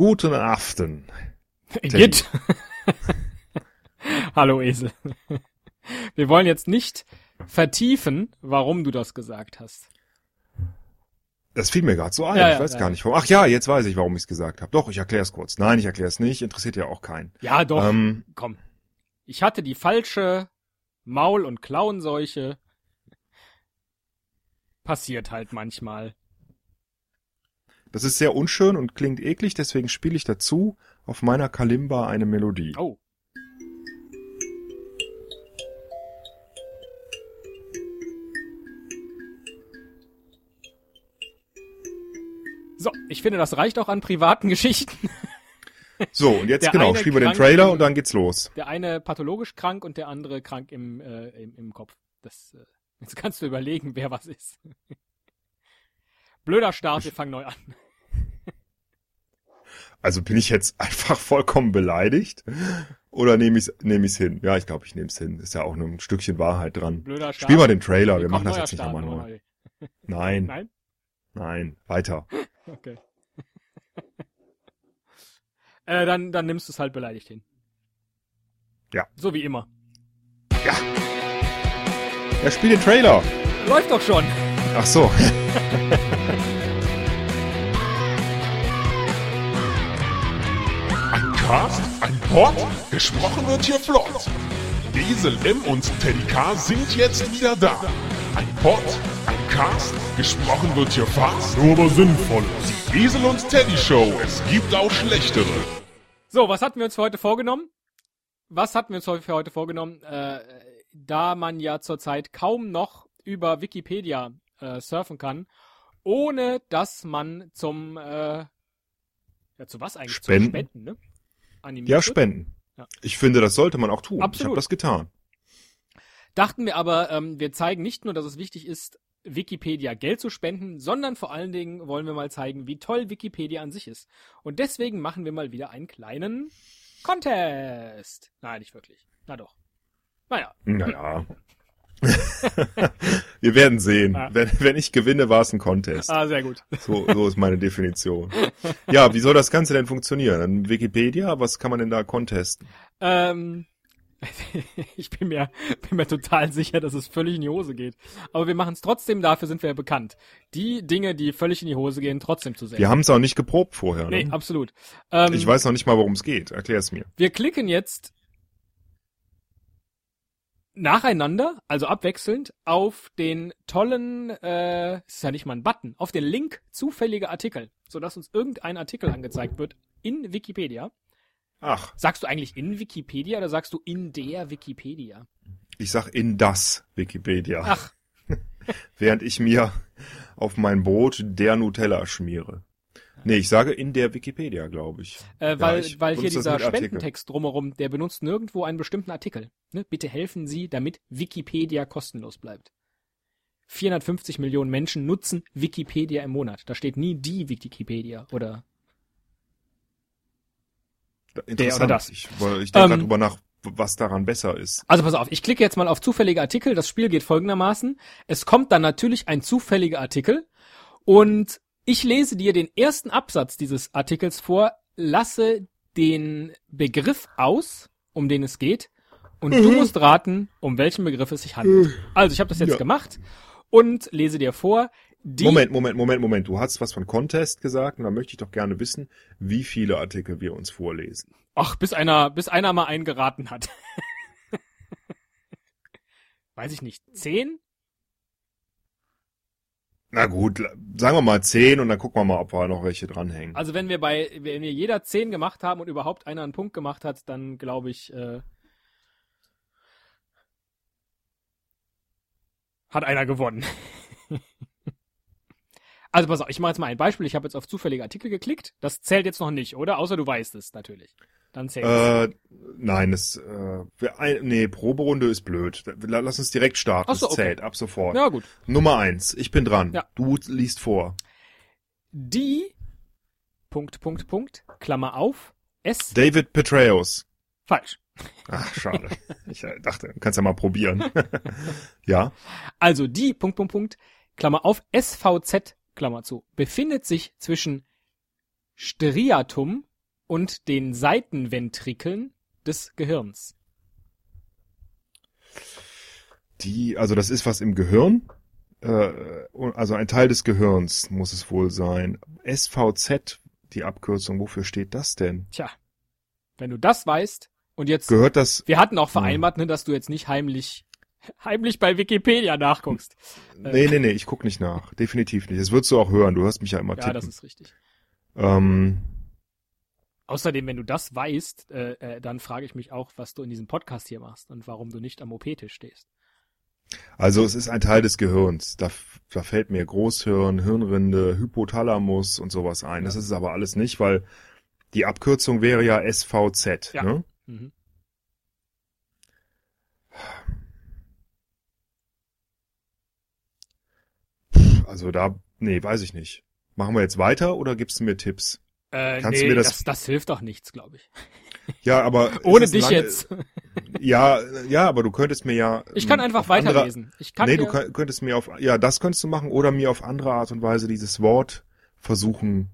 Guten Aften. Git. Hallo Esel. Wir wollen jetzt nicht vertiefen, warum du das gesagt hast. Das fiel mir gerade so ein. Ja, ich ja, weiß ja. gar nicht warum. Ach ja, jetzt weiß ich, warum ich es gesagt habe. Doch, ich erkläre es kurz. Nein, ich erkläre es nicht. Interessiert ja auch keinen. Ja, doch. Ähm, Komm. Ich hatte die falsche Maul- und Klauenseuche. Passiert halt manchmal. Das ist sehr unschön und klingt eklig, deswegen spiele ich dazu auf meiner Kalimba eine Melodie. Oh. So, ich finde, das reicht auch an privaten Geschichten. So, und jetzt Der genau, spielen wir den Trailer im- und dann geht's los. Der eine pathologisch krank und der andere krank im, äh, im, im Kopf. Das, äh, jetzt kannst du überlegen, wer was ist. Blöder Start, wir fangen neu an. Also bin ich jetzt einfach vollkommen beleidigt oder nehme ich es nehm ich's hin? Ja, ich glaube, ich nehme es hin. Ist ja auch nur ein Stückchen Wahrheit dran. Blöder Start. Spiel mal den Trailer, wir Komm, machen das jetzt nicht nochmal neu. Nein, Nein? nein, weiter. Okay. äh, dann, dann nimmst du es halt beleidigt hin. Ja. So wie immer. Ja, spiel den Trailer. Läuft doch schon. Ach so. Ein Cast, ein Pod, gesprochen wird hier flott. Esel M und Teddy K sind jetzt wieder da. Ein Pod, ein Cast, gesprochen wird hier fast, nur aber sinnvoll. Die Esel und Teddy Show, es gibt auch schlechtere. So, was hatten wir uns für heute vorgenommen? Was hatten wir uns für heute vorgenommen? Äh, da man ja zurzeit kaum noch über Wikipedia äh, surfen kann, ohne dass man zum äh, ja zu was eigentlich Spenden. Zum Spenden, ne? Animiert Ja, spenden. Ja. Ich finde, das sollte man auch tun. Ich Absolut. habe das getan. Dachten wir aber, ähm, wir zeigen nicht nur, dass es wichtig ist, Wikipedia Geld zu spenden, sondern vor allen Dingen wollen wir mal zeigen, wie toll Wikipedia an sich ist. Und deswegen machen wir mal wieder einen kleinen Contest. Nein, nicht wirklich. Na doch. Naja. Naja. wir werden sehen. Ja. Wenn, wenn ich gewinne, war es ein Contest. Ah, sehr gut. So, so ist meine Definition. Ja, wie soll das Ganze denn funktionieren? An Wikipedia, was kann man denn da contesten? Ähm, ich bin mir, bin mir total sicher, dass es völlig in die Hose geht. Aber wir machen es trotzdem, dafür sind wir ja bekannt. Die Dinge, die völlig in die Hose gehen, trotzdem zu sehen. Wir haben es auch nicht geprobt vorher. nee, Ne? absolut. Ähm, Ich weiß noch nicht mal, worum es geht. Erklär es mir. Wir klicken jetzt nacheinander, also abwechselnd, auf den tollen, äh, ist ja nicht mal ein Button, auf den Link zufällige Artikel, sodass uns irgendein Artikel angezeigt wird in Wikipedia. Ach, Sagst du eigentlich in Wikipedia oder sagst du in der Wikipedia? ich sag in das Wikipedia. Ach, Während ich mir auf mein Brot der Nutella schmiere. Nee, ich sage in der Wikipedia, glaube ich. äh, Ja, weil, ich weil hier dieser. Spendentext drumherum, der benutzt nirgendwo einen bestimmten Artikel. Ne? Bitte helfen Sie, damit Wikipedia kostenlos bleibt. 450 Millionen Menschen nutzen Wikipedia im Monat. Da steht nie die Wikipedia oder Interessant. oder das. Ich, ich denke Ähm, grad drüber nach, was daran besser ist. Also pass auf, ich klicke jetzt mal auf zufällige Artikel. Das Spiel geht folgendermaßen. Es kommt dann natürlich ein zufälliger Artikel und ich lese dir den ersten Absatz dieses Artikels vor, lasse den Begriff aus, um den es geht und du musst raten, um welchen Begriff es sich handelt. Also ich habe das jetzt Ja. gemacht und lese dir vor. Die, Moment, Moment, Moment, Moment. Du hast was von Contest gesagt und da möchte ich doch gerne wissen, wie viele Artikel wir uns vorlesen. Ach, bis einer, bis einer mal einen geraten hat. Weiß ich nicht. Zehn? Na gut, sagen wir mal zehn und dann gucken wir mal, ob wir noch welche dranhängen. Also wenn wir bei, wenn wir jeder zehn gemacht haben und überhaupt einer einen Punkt gemacht hat, dann glaube ich, äh, hat einer gewonnen. also pass auf, ich mache jetzt mal ein Beispiel. Ich habe jetzt auf zufällige Artikel geklickt. Das zählt jetzt noch nicht, oder? Außer du weißt es natürlich. Dann zählt es. Äh, nein, es, äh, nee, Proberunde ist blöd. La- Lass uns direkt starten. Ach so, okay. zählt ab sofort. Ja gut. Nummer eins, ich bin dran. Ja. Du liest vor. Die Punkt, Punkt, Punkt, Klammer auf, S, David Petraeus. falsch. Ach, schade. ich äh, dachte, du kannst ja mal probieren. ja. Also die Punkt, Punkt, Punkt, Klammer auf, SVZ, Klammer zu, befindet sich zwischen Striatum, und den Seitenventrikeln des Gehirns. Die, also das ist was im Gehirn. Äh, also ein Teil des Gehirns muss es wohl sein. SVZ, die Abkürzung, wofür steht das denn? Tja, wenn du das weißt und jetzt, Gehört das, wir hatten auch vereinbart, ne, dass du jetzt nicht heimlich, heimlich bei Wikipedia nachguckst. nee, nee, nee, ich guck nicht nach. Definitiv nicht. Das würdest du auch hören. Du hörst mich ja immer Ja, tippen. das ist richtig. ähm, Außerdem, wenn du das weißt, äh, äh, dann frage ich mich auch, was du in diesem Podcast hier machst und warum du nicht am OP-Tisch stehst. Also es ist ein Teil des Gehirns. Da, da fällt mir Großhirn, Hirnrinde, Hypothalamus und sowas ein. Das ist es aber alles nicht, weil die Abkürzung wäre ja SVZ. Ja. Ne? Mhm. Also da, nee, weiß ich nicht. Machen wir jetzt weiter oder gibst du mir Tipps? Äh, Kannst du nee, mir das- das, das hilft doch nichts, glaube ich. Ja, aber Ohne dich lange- jetzt. Ja, ja, aber du könntest mir ja. Ich kann ähm, einfach andere- weiterlesen. Ich kann nee, du könnt- könntest mir auf, ja, das könntest du machen oder mir auf andere Art und Weise dieses Wort versuchen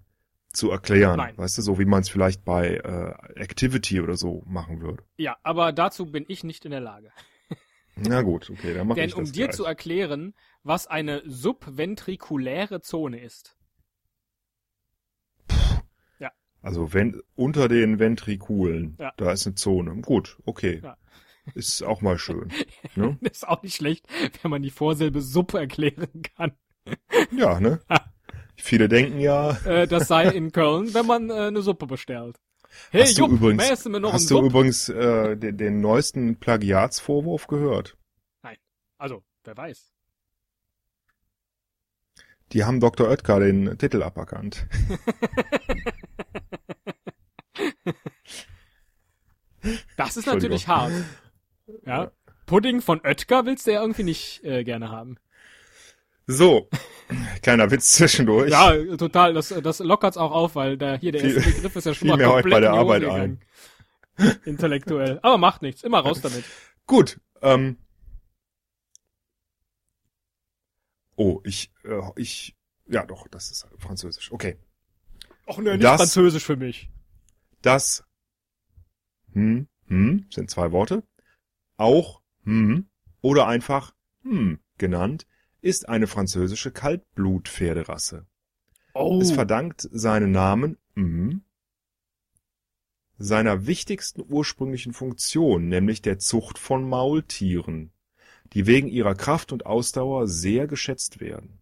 zu erklären. Nein. Weißt du, so wie man es vielleicht bei äh, Activity oder so machen würde. ja, aber dazu bin ich nicht in der Lage. Na gut, okay, dann mache Denn ich um das dir gleich. zu erklären, was eine subventrikuläre Zone ist. Also wenn unter den Ventrikulen, Ja. da ist eine Zone. Gut, okay. Ja. Ist auch mal schön. ne? Ist auch nicht schlecht, wenn man die Vorsilbe Sub erklären kann. Ja, ne? Viele denken ja, Äh, das sei in Köln, wenn man äh, eine Suppe bestellt. Hey, hast du Jupp, übrigens, du noch hast du übrigens äh, den, den neuesten Plagiatsvorwurf gehört? Also, wer weiß. Die haben Dr. Oetker den Titel aberkannt. Das ist natürlich hart. Ja. Pudding von Oetker willst du ja irgendwie nicht äh, gerne haben. So, kleiner Witz zwischendurch. Ja, total. Das, das lockert's auch auf, weil da hier der erste Begriff ist ja schon mal mir heute komplett bei der Arbeit gegangen. Intellektuell. Aber macht nichts. Immer raus damit. Gut. Ähm, oh, ich, äh, ich, ja doch, das ist Französisch. Okay. Och ne, nicht Das- Französisch für mich. Das hm, hm sind zwei Worte. Auch hm oder einfach hm genannt ist eine französische Kaltblutpferderasse. Oh. Es verdankt seinen Namen hm, seiner wichtigsten ursprünglichen Funktion, nämlich der Zucht von Maultieren, die wegen ihrer Kraft und Ausdauer sehr geschätzt werden.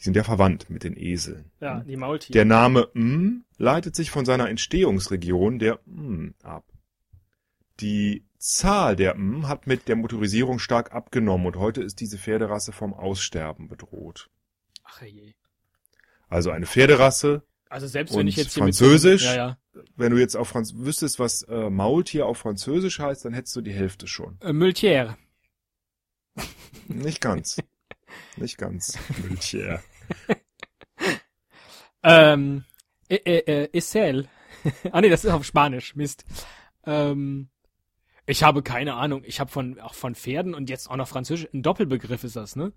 Die sind ja verwandt mit den Eseln. ja, die Maultiere. Der Name M leitet sich von seiner Entstehungsregion der M ab. Die Zahl der M hat mit der Motorisierung stark abgenommen und heute ist diese Pferderasse vom Aussterben bedroht. Ach je. Also eine Pferderasse, Also selbst Und wenn ich jetzt hier Französisch? Mit, so- ja, wenn du jetzt auf Franz wüsstest, was äh, Maultier auf Französisch heißt, dann hättest du die Hälfte schon. ja. Äh, Multière. Nicht ganz. Nicht ganz. Maultier. Ähm, äh, äh, äh, Essel. ah nee, das ist auf Spanisch. Mist. Ähm, ich habe keine Ahnung. Ich habe von auch von Pferden und jetzt auch noch Französisch. Ein Doppelbegriff ist das, ne?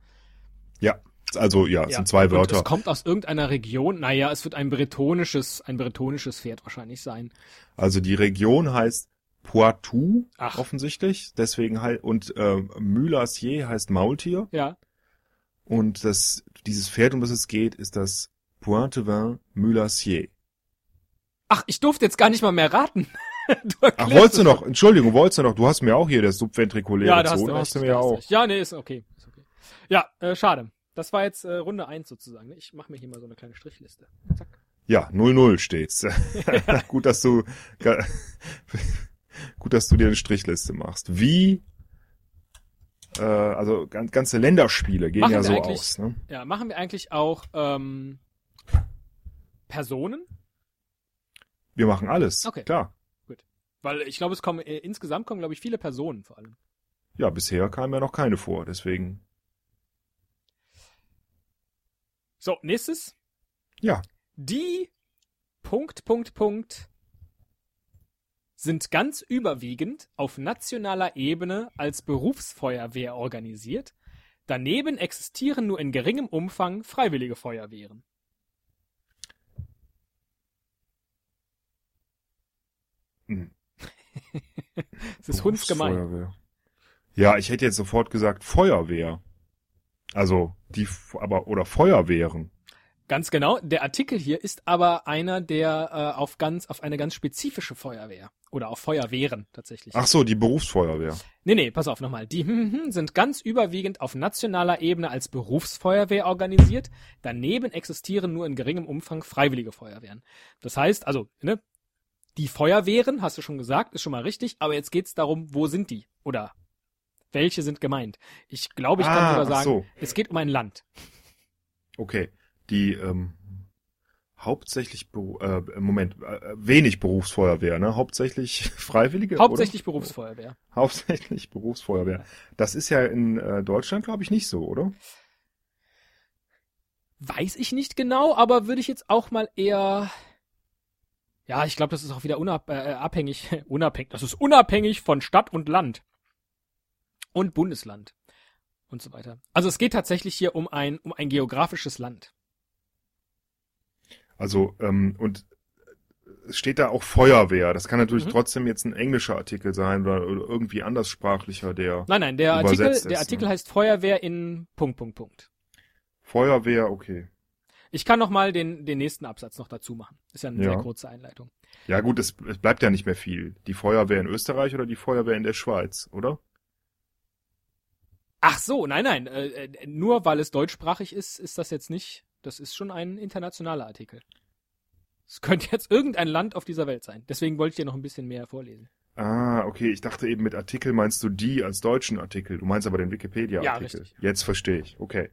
Ja, also ja, es sind zwei Und Wörter. es kommt aus irgendeiner Region. Naja, es wird ein bretonisches, ein bretonisches Pferd wahrscheinlich sein. Also die Region heißt Poitou Ach. offensichtlich, deswegen halt und äh, Mülassier heißt Maultier Ja. Und das dieses Pferd, um das es geht, ist das Pointevin Mülassier. Ach, ich durfte jetzt gar nicht mal mehr raten. du Ach, wolltest du noch? Entschuldigung, wolltest du noch? Du hast mir auch hier das subventrikuläre Ja, da hast Zone, du recht. hast du mir ja hast auch. recht. Ja, nee, ist okay. Ist okay. Ja, äh, schade. Das war jetzt äh, Runde eins sozusagen. ne? Ich mache mir hier mal so eine kleine Strichliste. Zack. Ja, 0-0 steht's. gut, dass du gut, dass du dir eine Strichliste machst. Wie äh, also gan- ganze Länderspiele gehen Machen ja so aus, ne? Ja, machen wir eigentlich auch ähm, Personen? Wir machen alles. Okay. Klar. Weil ich glaube, es kommen äh, insgesamt kommen, glaube ich, viele Personen vor allem. Ja, bisher kamen ja noch keine vor, deswegen. So, nächstes. Ja. Die Punkt, Punkt, Punkt sind ganz überwiegend auf nationaler Ebene als Berufsfeuerwehr organisiert, daneben existieren nur in geringem Umfang freiwillige Feuerwehren. Hm. es ist hundsgemein. Ja, ich hätte jetzt sofort gesagt Feuerwehr. Also die aber oder Feuerwehren. Ganz genau. Der Artikel hier ist aber einer, der äh, auf ganz, auf eine ganz spezifische Feuerwehr oder auf Feuerwehren tatsächlich. Ach so, die Berufsfeuerwehr. Nee, nee, pass auf nochmal. Die sind ganz überwiegend auf nationaler Ebene als Berufsfeuerwehr organisiert. Daneben existieren nur in geringem Umfang freiwillige Feuerwehren. Das heißt, also, ne, die Feuerwehren, hast du schon gesagt, ist schon mal richtig, aber jetzt geht's darum, wo sind die? Oder welche sind gemeint? Ich glaube, ich kann Ah, sogar ach sagen, so. es geht um ein Land. Okay. Die ähm, hauptsächlich Beru- äh, Moment, äh, wenig Berufsfeuerwehr, ne? Hauptsächlich Freiwillige? Hauptsächlich oder? Berufsfeuerwehr. Hauptsächlich Berufsfeuerwehr. Das ist ja in äh, Deutschland, glaube ich, nicht so, oder? Weiß ich nicht genau, aber würde ich jetzt auch mal eher. Ja, ich glaube, das ist auch wieder unab äh, abhängig, unabhängig. Das ist unabhängig von Stadt und Land. Und Bundesland. Und so weiter. Also es geht tatsächlich hier um ein, um ein geografisches Land. Also, ähm, und es steht da auch Feuerwehr. Das kann natürlich Mhm. trotzdem jetzt ein englischer Artikel sein oder, oder irgendwie anderssprachlicher, der Nein, nein, der Artikel, ist, der Artikel ne? heißt Feuerwehr in Punkt, Punkt, Punkt. Feuerwehr, okay. Ich kann noch mal den, den nächsten Absatz noch dazu machen. Ist ja eine Ja. sehr kurze Einleitung. Ja gut, es, es bleibt ja nicht mehr viel. Die Feuerwehr in Österreich oder die Feuerwehr in der Schweiz, oder? Ach so, nein, nein. Äh, äh, nur weil es deutschsprachig ist, ist das jetzt nicht. Das ist schon ein internationaler Artikel. Es könnte jetzt irgendein Land auf dieser Welt sein. Deswegen wollte ich dir noch ein bisschen mehr vorlesen. Ah, okay. Ich dachte eben mit Artikel meinst du die als deutschen Artikel. Du meinst aber den Wikipedia-Artikel. Ja. Jetzt verstehe ich. Okay.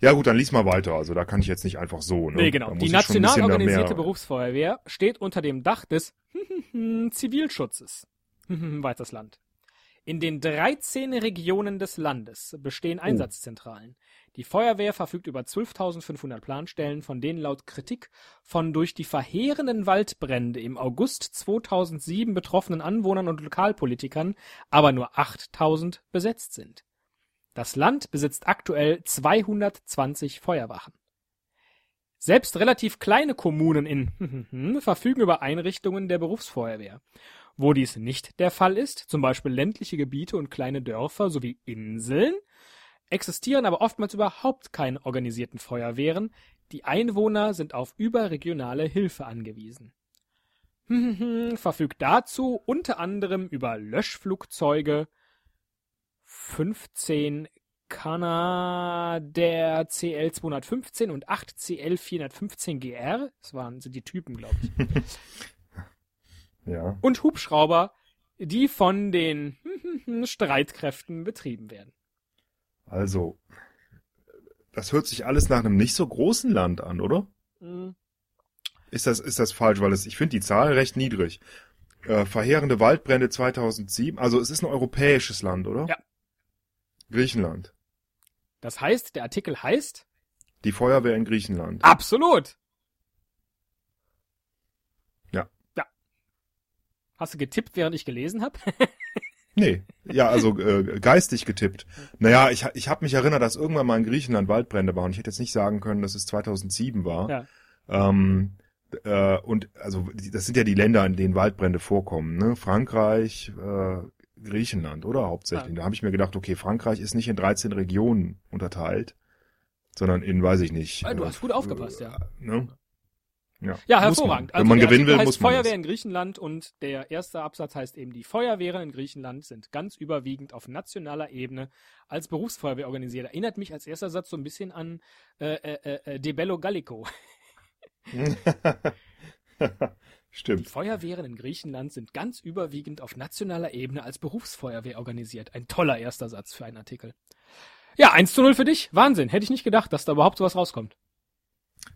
Ja gut, dann lies mal weiter. Also da kann ich jetzt nicht einfach so. Ne? Nee, genau. Die national organisierte Berufsfeuerwehr steht unter dem Dach des Zivilschutzes. Weiteres Land. In den 13 Regionen des Landes bestehen Oh. Die Feuerwehr verfügt über 12.500 Planstellen, von denen laut Kritik von durch die verheerenden Waldbrände im August 2007 betroffenen Anwohnern und Lokalpolitikern aber nur 8.000 besetzt sind. Das Land besitzt aktuell 220 Feuerwachen. Selbst relativ kleine Kommunen in verfügen über Einrichtungen der Berufsfeuerwehr. Wo dies nicht der Fall ist, zum Beispiel ländliche Gebiete und kleine Dörfer sowie Inseln, existieren aber oftmals überhaupt keine organisierten Feuerwehren. Die Einwohner sind auf überregionale Hilfe angewiesen. Verfügt dazu unter anderem über Löschflugzeuge, 15 Canadair CL 215 und 8 CL 415 GR. Das waren sind die Typen, glaube ich. Ja. Und Hubschrauber, die von den Streitkräften betrieben werden. Also, das hört sich alles nach einem nicht so großen Land an, oder? Mhm. Ist das, ist das falsch? Weil es, ich finde die Zahl recht niedrig. Äh, verheerende Waldbrände 2007. Also es ist ein europäisches Land, oder? Ja. Griechenland. Das heißt, der Artikel heißt Die Feuerwehr in Griechenland. Absolut. Ja. Ja. Hast du getippt, während ich gelesen habe? Nee, ja, also äh, geistig getippt. Naja, ich, ich habe mich erinnert, dass irgendwann mal in Griechenland Waldbrände waren. Ich hätte jetzt nicht sagen können, dass es 2007 war. Ja. Ähm, äh, und also das sind ja die Länder, in denen Waldbrände vorkommen. Ne? Frankreich, äh, Griechenland, oder hauptsächlich. Ja. Da habe ich mir gedacht, okay, Frankreich ist nicht in 13 Regionen unterteilt, sondern in, weiß ich nicht. Ah, du äh, hast gut aufgepasst, ja. Ne? Ja, hervorragend. Man. Wenn man der gewinnen will, heißt muss man. Feuerwehr das. in Griechenland und der erste Absatz heißt eben, die Feuerwehren in Griechenland sind ganz überwiegend auf nationaler Ebene als Berufsfeuerwehr organisiert. Erinnert mich als erster Satz so ein bisschen an äh, äh, äh, De Bello Gallico. Die Stimmt. Feuerwehren in Griechenland sind ganz überwiegend auf nationaler Ebene als Berufsfeuerwehr organisiert. Ein toller erster Satz für einen Artikel. Ja, 1 zu 0 für dich. Wahnsinn. Hätte ich nicht gedacht, dass da überhaupt sowas rauskommt.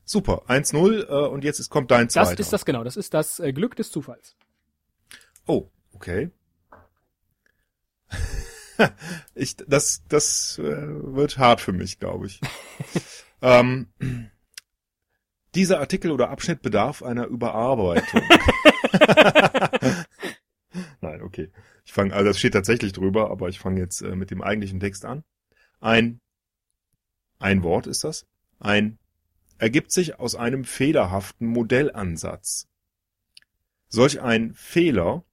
Super. 1-0 äh, und jetzt ist, kommt dein Das zweiter. ist das genau. Das ist das äh, Glück des Zufalls. Oh, okay. ich, das, das äh, wird hart für mich, glaube ich. ähm, dieser Artikel oder Abschnitt bedarf einer Überarbeitung. Nein, okay. Ich fange, also das steht tatsächlich drüber, aber ich fange jetzt äh, mit dem eigentlichen Text an. Ein, ein Wort ist das. Ein ergibt sich aus einem fehlerhaften Modellansatz. Solch ein Fehler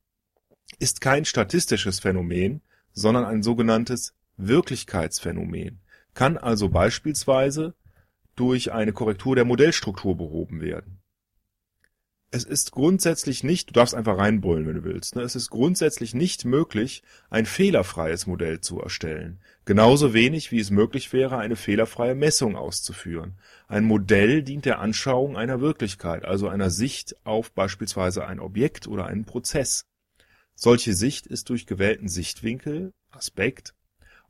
ist kein statistisches Phänomen, sondern ein sogenanntes Wirklichkeitsphänomen, kann also beispielsweise durch eine Korrektur der Modellstruktur behoben werden. Es ist grundsätzlich nicht, du darfst einfach reinbrüllen, wenn du willst, ne? es ist grundsätzlich nicht möglich, ein fehlerfreies Modell zu erstellen. Genauso wenig wie es möglich wäre, eine fehlerfreie Messung auszuführen. Ein Modell dient der Anschauung einer Wirklichkeit, also einer Sicht auf beispielsweise ein Objekt oder einen Prozess. Solche Sicht ist durch gewählten Sichtwinkel, Aspekt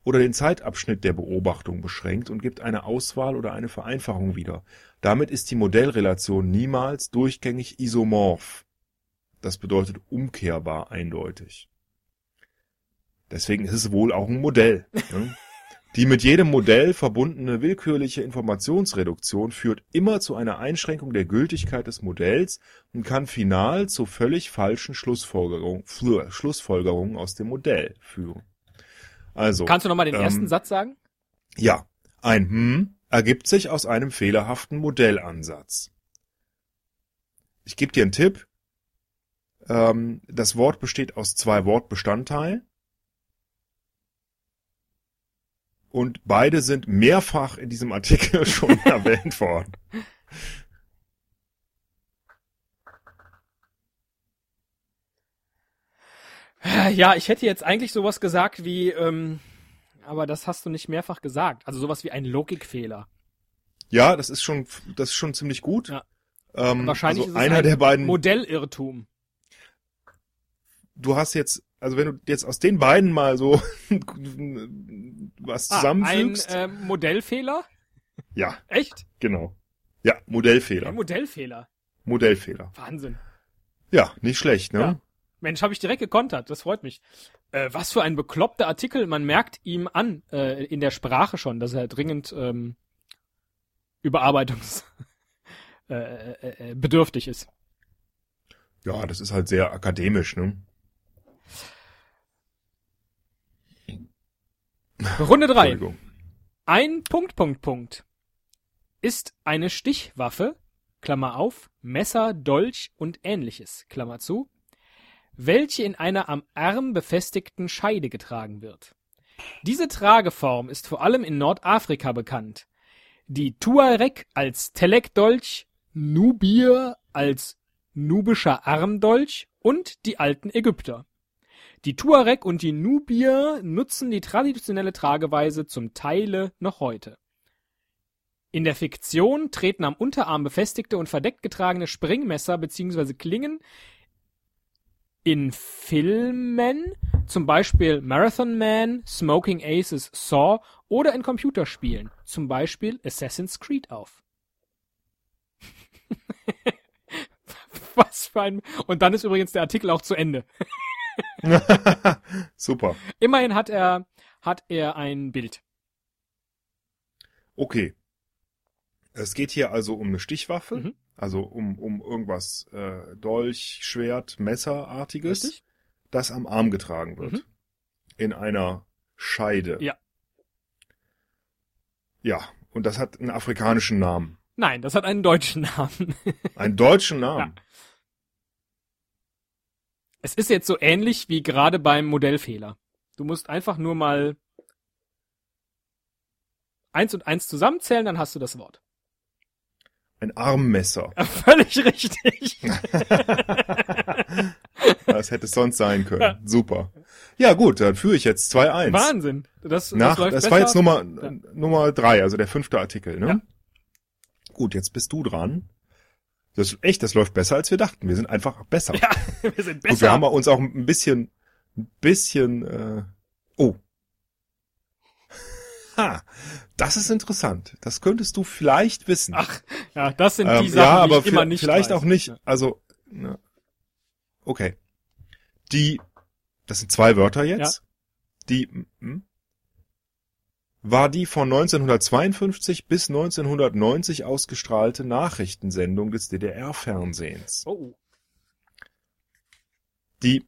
oder den Zeitabschnitt der Beobachtung beschränkt und gibt eine Auswahl oder eine Vereinfachung wieder. Damit ist die Modellrelation niemals durchgängig isomorph, das bedeutet umkehrbar eindeutig. Deswegen ist es wohl auch ein Modell. Ne? Die mit jedem Modell verbundene willkürliche Informationsreduktion führt immer zu einer Einschränkung der Gültigkeit des Modells und kann final zu völlig falschen Schlussfolgerungen, Schlussfolgerungen aus dem Modell führen. Also. Kannst du nochmal den ähm, ersten Satz sagen? Ja. Ein Hm ergibt sich aus einem fehlerhaften Modellansatz. Ich gebe dir einen Tipp. Ähm, das Wort besteht aus zwei Wortbestandteilen. Und beide sind mehrfach in diesem Artikel schon erwähnt worden. Ja, ich hätte jetzt eigentlich sowas gesagt wie, ähm, aber das hast du nicht mehrfach gesagt. Also sowas wie ein Logikfehler. Ja, das ist schon, das ist schon ziemlich gut. Ja. Ähm, Wahrscheinlich also ist es einer ein der beiden. Modellirrtum. du hast jetzt, also wenn du jetzt aus den beiden mal so was Ah, ein äh, Modellfehler? ja, Echt? genau. Ja, Modellfehler. Ein Modellfehler. Modellfehler. Wahnsinn. Ja, nicht schlecht, ne? Ja. Mensch, habe ich direkt gekontert. Das freut mich. Äh, was für ein bekloppter Artikel. Man merkt ihm an, äh, in der Sprache schon, dass er dringend ähm, Überarbeitungs äh, äh, äh, ist. Ja, das ist halt sehr akademisch, ne? Runde drei. Ein Punkt, Punkt, Punkt. Ist eine Stichwaffe, Klammer auf, Messer, Dolch und ähnliches, Klammer zu, welche in einer am Arm befestigten Scheide getragen wird. Diese Trageform ist vor allem in Nordafrika bekannt. Die Tuareg als Telek-Dolch, Nubier als nubischer Armdolch und die alten Ägypter. Die Tuareg und die Nubier nutzen die traditionelle Trageweise zum Teile noch heute. In der Fiktion treten am Unterarm befestigte und verdeckt getragene Springmesser bzw. Klingen in Filmen, zum Beispiel Marathon Man, Smoking Aces Saw oder in Computerspielen, zum Beispiel Assassin's Creed auf. Was für ein... Und dann ist übrigens der Artikel auch zu Ende. Super. Immerhin hat er, hat er ein Bild. Okay. Es geht hier also um eine Stichwaffe, Mhm. also um, um irgendwas äh, Dolch, Schwert, Messerartiges, Richtig? das am Arm getragen wird. Mhm. In einer Scheide. Ja. Ja, und das hat einen afrikanischen Namen. Nein, das hat einen deutschen Namen. Einen deutschen Namen. Es ist jetzt so ähnlich wie gerade beim Modellfehler. Du musst einfach nur mal eins und eins zusammenzählen, dann hast du das Wort. Ein Armmesser. Völlig richtig. Das hätte es sonst sein können. Super. Ja gut, dann führe ich jetzt 2-1. Wahnsinn. Das, Nach, das läuft das besser. war jetzt Nummer, Ja. Nummer drei, also der fünfte Artikel, ne? Ja. Gut, jetzt bist du dran. Das ist echt, das läuft besser als wir dachten. Wir sind einfach besser. Ja, wir sind besser. Gut, wir haben uns auch ein bisschen, ein bisschen, äh, oh. Ha, das ist interessant. Das könntest du vielleicht wissen. Ach, ja, das sind die Ähm, Sachen, ja, aber die ich immer nicht vielleicht weiß. auch nicht. Also, ne. okay. Die, das sind zwei Wörter jetzt. Die hm, war die von 1952 bis 1990 ausgestrahlte Nachrichtensendung des DDR-Fernsehens. Oh, Die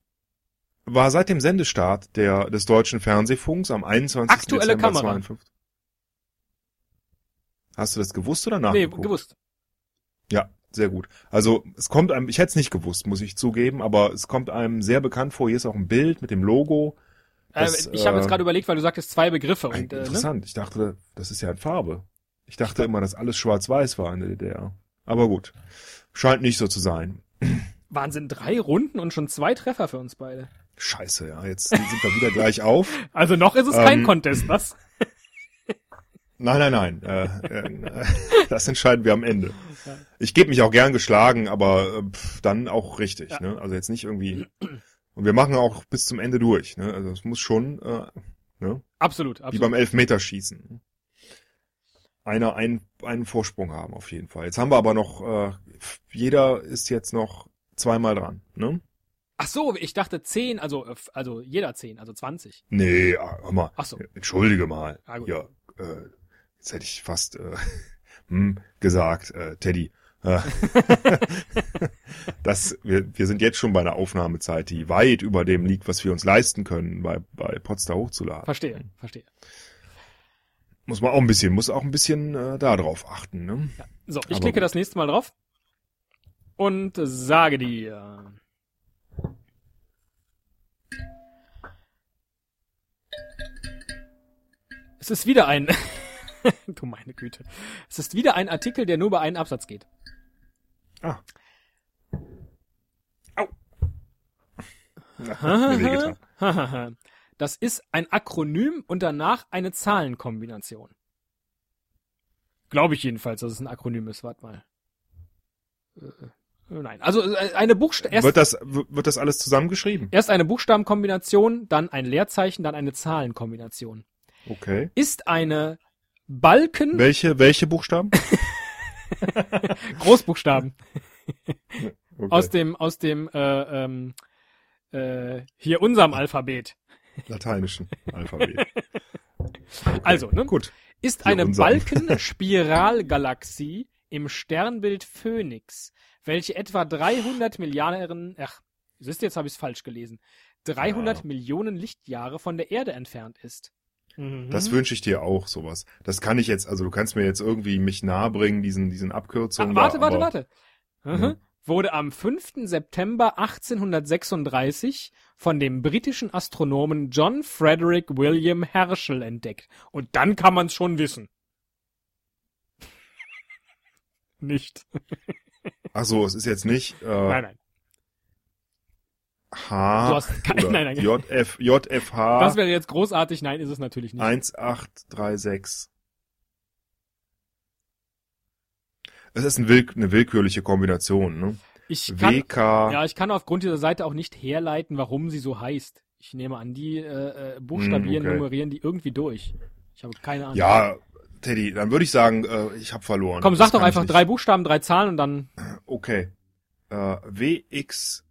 war seit dem Sendestart der, des deutschen Fernsehfunks am 21. Aktuelle Dezember Kamera. 52. Hast du das gewusst oder nee, nachgeguckt? gewusst. Ja, Sehr gut. Also es kommt einem, ich hätte es nicht gewusst, muss ich zugeben, aber es kommt einem sehr bekannt vor. Hier ist auch ein Bild mit dem Logo. Das, äh, ich habe äh, jetzt gerade überlegt, weil du sagtest zwei Begriffe. Und, äh, ne? Interessant. Ich dachte, das ist ja in Farbe. Ich dachte immer, dass alles schwarz-weiß war in der DDR. Aber gut. Scheint nicht so zu sein. Wahnsinn, drei Runden und schon zwei Treffer für uns beide. Scheiße, ja. Jetzt sind wir wieder gleich auf. Also noch ist es kein Ähm, Contest, was? Nein, nein, nein. Äh, äh, das entscheiden wir am Ende. Ich gebe mich auch gern geschlagen, aber äh, pff, dann auch richtig. Ja. Ne? Also jetzt nicht irgendwie. Und wir machen auch bis zum Ende durch. Ne? Also es muss schon, äh, ne? Absolut, wie absolut. beim Elfmeterschießen. Einer einen, einen Vorsprung haben auf jeden Fall. Jetzt haben wir aber noch, äh, jeder ist jetzt noch zweimal dran. Ne? Ach so, ich dachte zehn, also äh, also jeder zehn, also 20. Nee, ah, hör mal. Ach so. Entschuldige mal. Ah, gut. ja, äh, jetzt hätte ich fast äh, hm, gesagt, äh, Teddy. Äh, das, wir, wir sind jetzt schon bei einer Aufnahmezeit, die weit über dem liegt, was wir uns leisten können, bei, bei Potsdam hochzuladen. Verstehe, verstehe. Muss man auch ein bisschen, muss auch ein bisschen äh, da drauf achten. Ne? Ja. So, ich Aber klicke gut. das nächste Mal drauf und sage dir. Es ist wieder ein. du meine Güte. Es ist wieder ein Artikel, der nur über einen Absatz geht. Ah. Au. Na. Das ist ein Akronym und danach eine Zahlenkombination. Glaube ich jedenfalls, dass es ein Akronym ist. Warte mal. Äh, nein, also äh, eine Buchstabe. Erst, Wird das, wird das alles zusammengeschrieben? erst eine Buchstabenkombination, dann ein Leerzeichen, dann eine Zahlenkombination. Okay. Ist eine Balken Welche, welche Buchstaben? Großbuchstaben Okay. aus dem aus dem äh, ähm, äh, hier unserem Alphabet. lateinischen Alphabet. Also, ne? Gut. ist Hier eine. Balkenspiralgalaxie im Sternbild Phönix, welche etwa 300 Milliarden, ach, siehst du, jetzt habe ich es falsch gelesen, 300 Ja. Millionen Lichtjahre von der Erde entfernt ist. Mhm. Das wünsche ich dir auch, sowas. Das kann ich jetzt, also du kannst mir jetzt irgendwie mich nahebringen, diesen, diesen Abkürzungen. ah, warte, da, warte, aber, warte. Mhm. Wurde am 5. September 1836 von dem britischen Astronomen John Frederick William Herschel entdeckt. Und dann kann man es schon wissen. Nicht. Ach so, es ist jetzt nicht äh, Nein, nein. H kein- nein, nein. JF, JFH Das wäre jetzt großartig. Nein, ist es natürlich nicht. 1836. Es ist ein will eine willkürliche Kombination, ne? Ich kann, WK. ja, ich kann aufgrund dieser Seite auch nicht herleiten, warum sie so heißt. Ich nehme an, die äh, äh, buchstabieren, Hm, okay. nummerieren die irgendwie durch. Ich habe keine Ahnung. Ja, Teddy, dann würde ich sagen, äh, ich habe verloren. Komm, Das sag doch kann ich einfach drei Buchstaben, drei Zahlen und dann. Okay. Äh, WX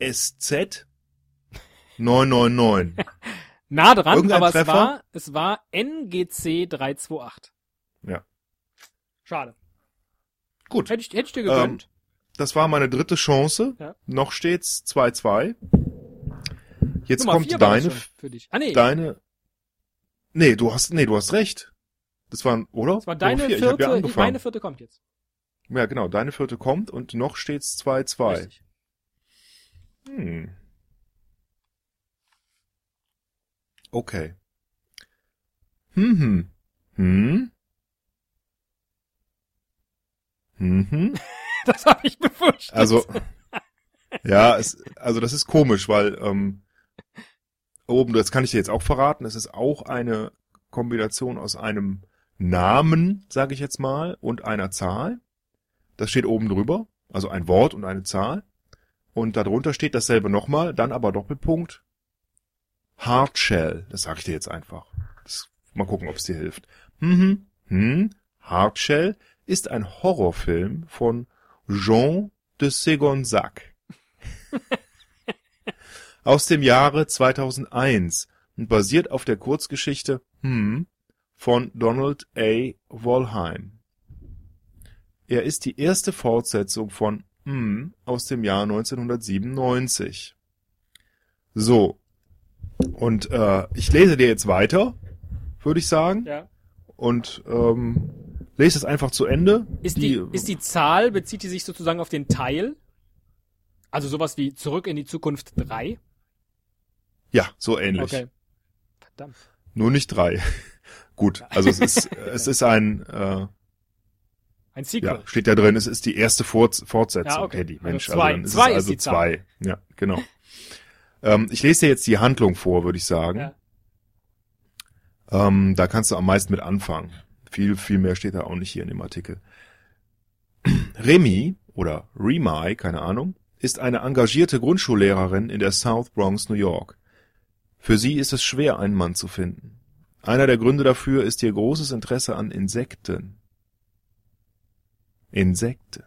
SZ 999. Nah dran, Irgendein aber es Treffer? war, es war NGC 328. Ja. Schade. Gut, Hätte ich, hätte ich dir gegönnt. das war meine dritte Chance. Ja. Noch steht's 2-2. Jetzt Nummer kommt deine, für dich. Ah nee, deine. Nee, du hast, nee, du hast recht. Das war, oder? das war deine vier. Vierte, ja meine vierte kommt jetzt. Ja, genau, deine vierte kommt und noch steht's 2-2. Hm. Okay. Hm, hm. Hm. Hm, hm. Das habe ich befürchtet. Also, ja, es, also das ist komisch, weil ähm, oben, das kann ich dir jetzt auch verraten, es ist auch eine Kombination aus einem Namen, sage ich jetzt mal, und einer Zahl. Das steht oben drüber, also ein Wort und eine Zahl. Und darunter steht dasselbe nochmal, dann aber Doppelpunkt. Hardshell, das sage ich dir jetzt einfach. Das, mal gucken, ob es dir hilft. Hm, hm, Hardshell ist ein Horrorfilm von Jean de Segonzac. Aus dem Jahre 2001 und basiert auf der Kurzgeschichte Hm von Donald A. Wollheim. Er ist die erste Fortsetzung von Hm aus dem Jahr 1997. So. Und äh, ich lese dir jetzt weiter, würde ich sagen. ja. Und ähm, lese es einfach zu Ende. Ist die, ist die Zahl, bezieht die sich sozusagen auf den Teil? Also sowas wie Zurück in die Zukunft 3? Ja, so ähnlich. Okay. Verdammt. Nur nicht drei. Gut, also es ist, es ist ein, äh, Ein Sequel. ja, steht da drin, es ist die erste Fort Fortsetzung, Ja, okay. Also Mensch, zwei. also dann ist Zwei ist also Zahl. zwei. Ja, genau. ähm, ich lese dir jetzt die Handlung vor, würde ich sagen. Ja. Ähm, da kannst du am meisten mit anfangen. Viel, viel mehr steht da auch nicht hier in dem Artikel. Remy oder Remai, keine Ahnung, ist eine engagierte Grundschullehrerin in der South Bronx, New York. Für sie ist es schwer, einen Mann zu finden. Einer der Gründe dafür ist ihr großes Interesse an Insekten. Insekten.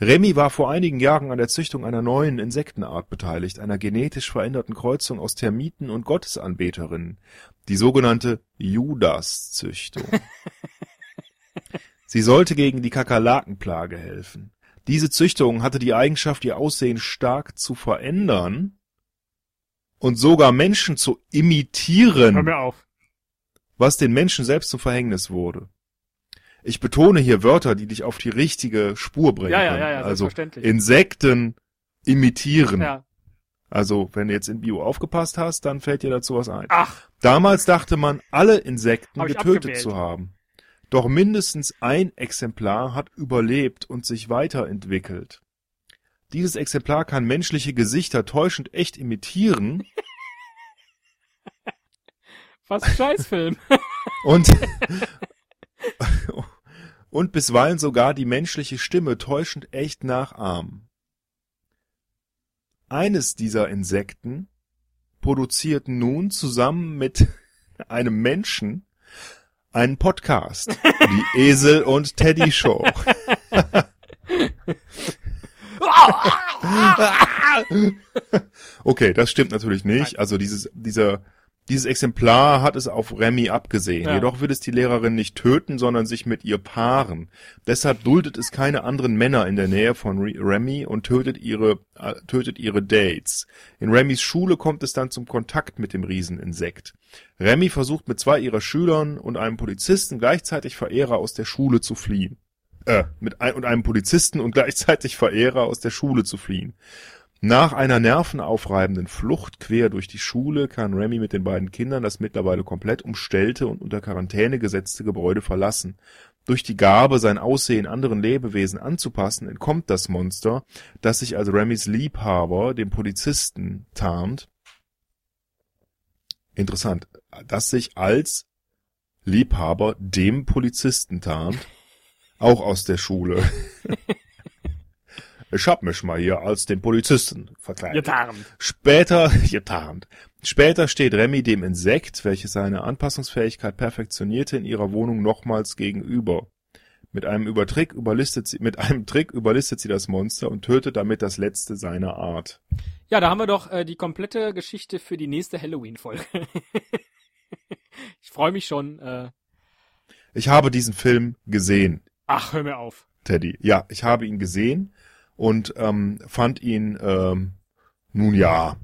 Remy war vor einigen Jahren an der Züchtung einer neuen Insektenart beteiligt, einer genetisch veränderten Kreuzung aus Termiten und Gottesanbeterinnen, die sogenannte Judas-Züchtung. Sie sollte gegen die Kakerlakenplage helfen. Diese Züchtung hatte die Eigenschaft, ihr Aussehen stark zu verändern und sogar Menschen zu Hör imitieren, mir auf. was den Menschen selbst zum Verhängnis wurde. Ich betone hier Wörter, die dich auf die richtige Spur bringen Ja, ja, ja, ja, also. Insekten imitieren. Ja. Also, wenn du jetzt in Bio aufgepasst hast, dann fällt dir dazu was ein. Ach, Damals dachte man, alle Insekten getötet abgewählt. zu haben. Doch mindestens ein Exemplar hat überlebt und sich weiterentwickelt. Dieses Exemplar kann menschliche Gesichter täuschend echt imitieren was Scheißfilm. und, und bisweilen sogar die menschliche Stimme täuschend echt nachahmen. Eines dieser Insekten produziert nun zusammen mit einem Menschen einen Podcast. Die Esel und Teddy Show. Okay, das stimmt natürlich nicht. Also dieses, dieser, dieses Exemplar hat es auf Remy abgesehen. Ja. Jedoch wird es die Lehrerin nicht töten, sondern sich mit ihr paaren. Deshalb duldet es keine anderen Männer in der Nähe von Re- Remy und tötet ihre, äh, tötet ihre Dates. In Remys Schule kommt es dann zum Kontakt mit dem Rieseninsekt. Remy versucht mit zwei ihrer Schülern und einem Polizisten gleichzeitig Verehrer aus der Schule zu fliehen. Äh, mit ein, und einem Polizisten und gleichzeitig Verehrer aus der Schule zu fliehen. Nach einer nervenaufreibenden Flucht quer durch die Schule kann Remy mit den beiden Kindern das mittlerweile komplett umstellte und unter Quarantäne gesetzte Gebäude verlassen. Durch die Gabe, sein Aussehen anderen Lebewesen anzupassen, entkommt das Monster, das sich als Remys Liebhaber, dem Polizisten, tarnt. Interessant, das sich als Liebhaber dem Polizisten tarnt, auch aus der Schule. Ich hab mich mal hier als den Polizisten verkleidet. Getarnt. Später, getarnt. Später steht Remy dem Insekt, welches seine Anpassungsfähigkeit perfektionierte, in ihrer Wohnung nochmals gegenüber. Mit einem Übertrick überlistet sie, mit einem Trick überlistet sie das Monster und tötet damit das letzte seiner Art. Ja, da haben wir doch äh, die komplette Geschichte für die nächste Halloween-Folge. ich freue mich schon. Äh, Ich habe diesen Film gesehen, ach, hör mir auf. Teddy. Ja, ich habe ihn gesehen und ähm, fand ihn, ähm, nun ja,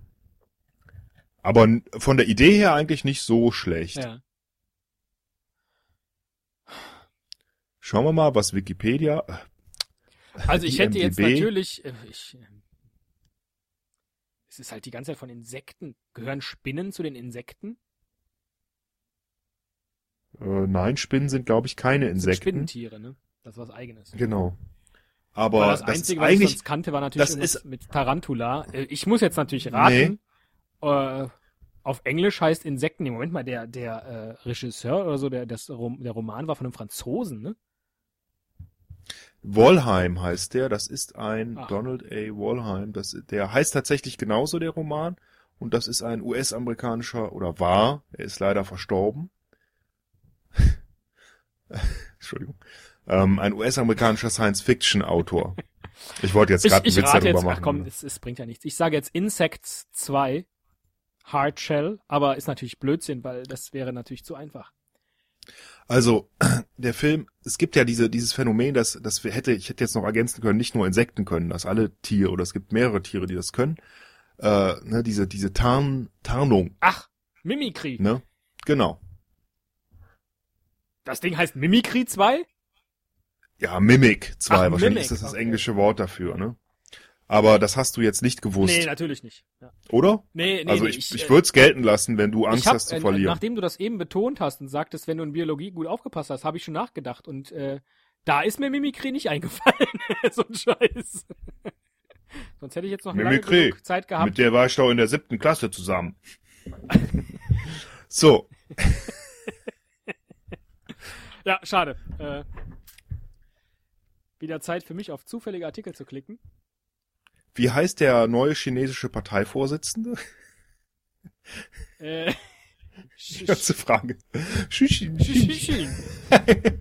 aber von der Idee her eigentlich nicht so schlecht. Ja. Schauen wir mal, was Wikipedia. Also ich hätte jetzt natürlich, äh, ich, äh, es ist halt die ganze Zeit von Insekten. Gehören Spinnen zu den Insekten? Äh, nein, Spinnen sind, glaube ich, keine Insekten. Spinnentiere, ne? Das ist was eigenes. Genau. Aber das, das, Einzige, was ich sonst kannte, war natürlich ist- mit Tarantula. Äh, Ich muss jetzt natürlich raten. Äh, auf Englisch heißt Insekten, im Moment mal, der, der äh, Regisseur oder so, der, das der Roman war von einem Franzosen, ne? Wollheim heißt der. Das ist ein Ach. Donald A. Wollheim. Das, der heißt tatsächlich genauso der Roman. Und das ist ein US-amerikanischer oder war. Er ist leider verstorben. Entschuldigung. Ähm, ein US-amerikanischer Science-Fiction-Autor. Ich wollte jetzt gerade einen Witz darüber jetzt, machen. ach komm, es, es bringt ja nichts. Ich sage jetzt Insects 2, Hard Shell, aber ist natürlich Blödsinn, weil das wäre natürlich zu einfach. Also, der Film, es gibt ja diese, dieses Phänomen, dass, dass wir hätte, ich hätte jetzt noch ergänzen können, nicht nur Insekten können, dass alle Tiere, oder es gibt mehrere Tiere, die das können, äh, ne, diese, diese Tarn, Tarnung, Ach, Mimikry. ne? Genau. Das Ding heißt Mimikry 2? Ja, Mimic 2, Ach, wahrscheinlich Mimic, ist das das okay. englische Wort dafür, ne? Aber das hast du jetzt nicht gewusst, Nee, natürlich nicht. Ja. oder? Nee, nee, also nee, ich, ich, äh, würde es gelten lassen, wenn du Angst ich hab, hast zu äh, verlieren. Nachdem du das eben betont hast und sagtest, wenn du in Biologie gut aufgepasst hast, habe ich schon nachgedacht und äh, da ist mir Mimikry nicht eingefallen. so ein Scheiß. Sonst hätte ich jetzt noch Mimikry. Zeit gehabt. Mit der war ich doch in der siebten Klasse zusammen. so, Ja, schade. Äh, wieder Zeit für mich auf zufällige Artikel zu klicken. wie heißt der neue chinesische Parteivorsitzende? Äh, Die ganze Frage. Xi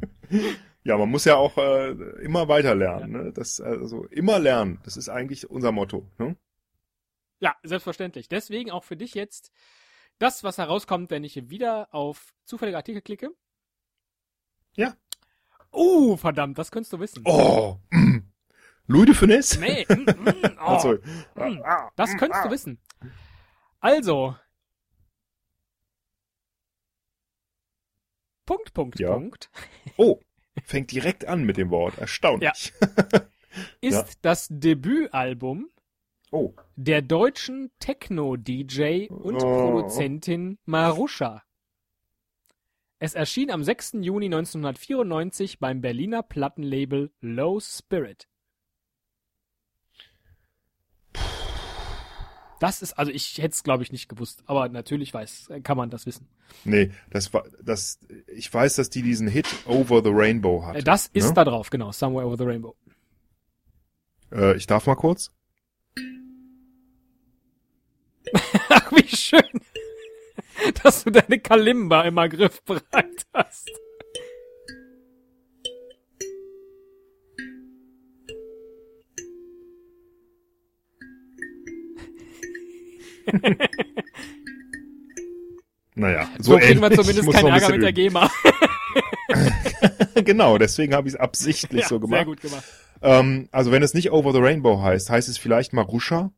Ja, man muss ja auch äh, immer weiter lernen. Ne? Das, also immer lernen. Das ist eigentlich unser Motto. Ne? Ja, selbstverständlich. Deswegen auch für dich jetzt das, was herauskommt, wenn ich wieder auf zufällige Artikel klicke. Ja. Uh, verdammt, das könntest du wissen. Oh, mm. Louis de Funès? Nee, mm, mm, oh, Also, mm, das könntest du wissen. Also. Punkt, Punkt, Ja. Punkt. oh, fängt direkt an mit dem Wort. Erstaunlich. Ist Ja. das Debütalbum Oh, der deutschen Techno-DJ und Oh. Produzentin Marusha. Es erschien am 6. Juni 1994 beim Berliner Plattenlabel Low Spirit. Das ist, also ich hätte es glaube ich nicht gewusst, aber natürlich weiß, kann man das wissen. nee, das war, das, ich weiß, dass die diesen Hit Over the Rainbow hat. Äh, Das ist ne? da drauf, genau, Somewhere Over the Rainbow. Äh, ich darf mal kurz? Ach, wie schön, dass du deine Kalimba immer griffbereit hast. Naja, So, kriegen wir zumindest keinen Ärger mit der bisschen GEMA. üben. genau, deswegen habe ich es absichtlich so gemacht. Sehr gut gemacht. Ähm, also wenn es nicht Over the Rainbow heißt, heißt es vielleicht Marusha?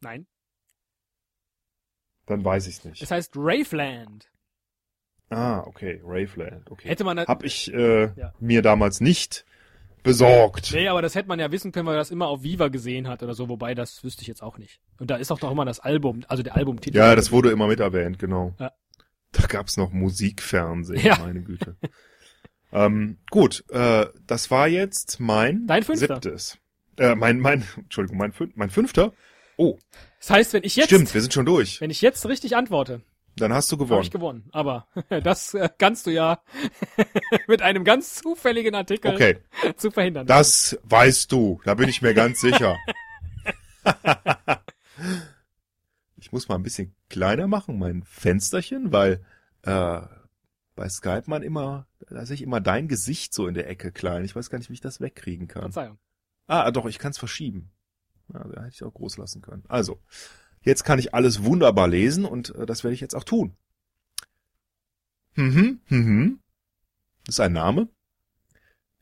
Nein, Dann weiß ich es nicht. es heißt Raveland. Ah, okay, Raveland, okay. Hätte man Hab ich äh, Ja. mir damals nicht besorgt. Nee, aber das hätte man ja wissen können, weil man das immer auf Viva gesehen hat oder so, wobei das wüsste ich jetzt auch nicht. Und da ist auch doch immer das Album, also der Albumtitel. Ja, das wurde immer mit erwähnt, genau. Ja. Da gab's noch Musikfernsehen, Ja. meine Güte. ähm, gut, äh, das war jetzt mein Dein fünfter. siebtes. Äh, mein, mein, Entschuldigung, mein, mein fünfter? Oh, Das heißt, wenn ich jetzt, stimmt, wir sind schon durch. wenn ich jetzt richtig antworte, Dann hast du gewonnen. ich gewonnen. Aber das äh, kannst du ja mit einem ganz zufälligen Artikel Okay, zu verhindern. das weißt du, da bin ich mir ganz sicher. ich muss mal ein bisschen kleiner machen, mein Fensterchen, weil äh, bei Skype man immer, da sehe ich immer dein Gesicht so in der Ecke klein. Ich weiß gar nicht, wie ich das wegkriegen kann. Verzeihung. Ah, doch, ich kann es verschieben. Ja, da hätte ich auch groß lassen können. Also, jetzt kann ich alles wunderbar lesen und äh, das werde ich jetzt auch tun. Mhm, mhm. Das ist ein Name.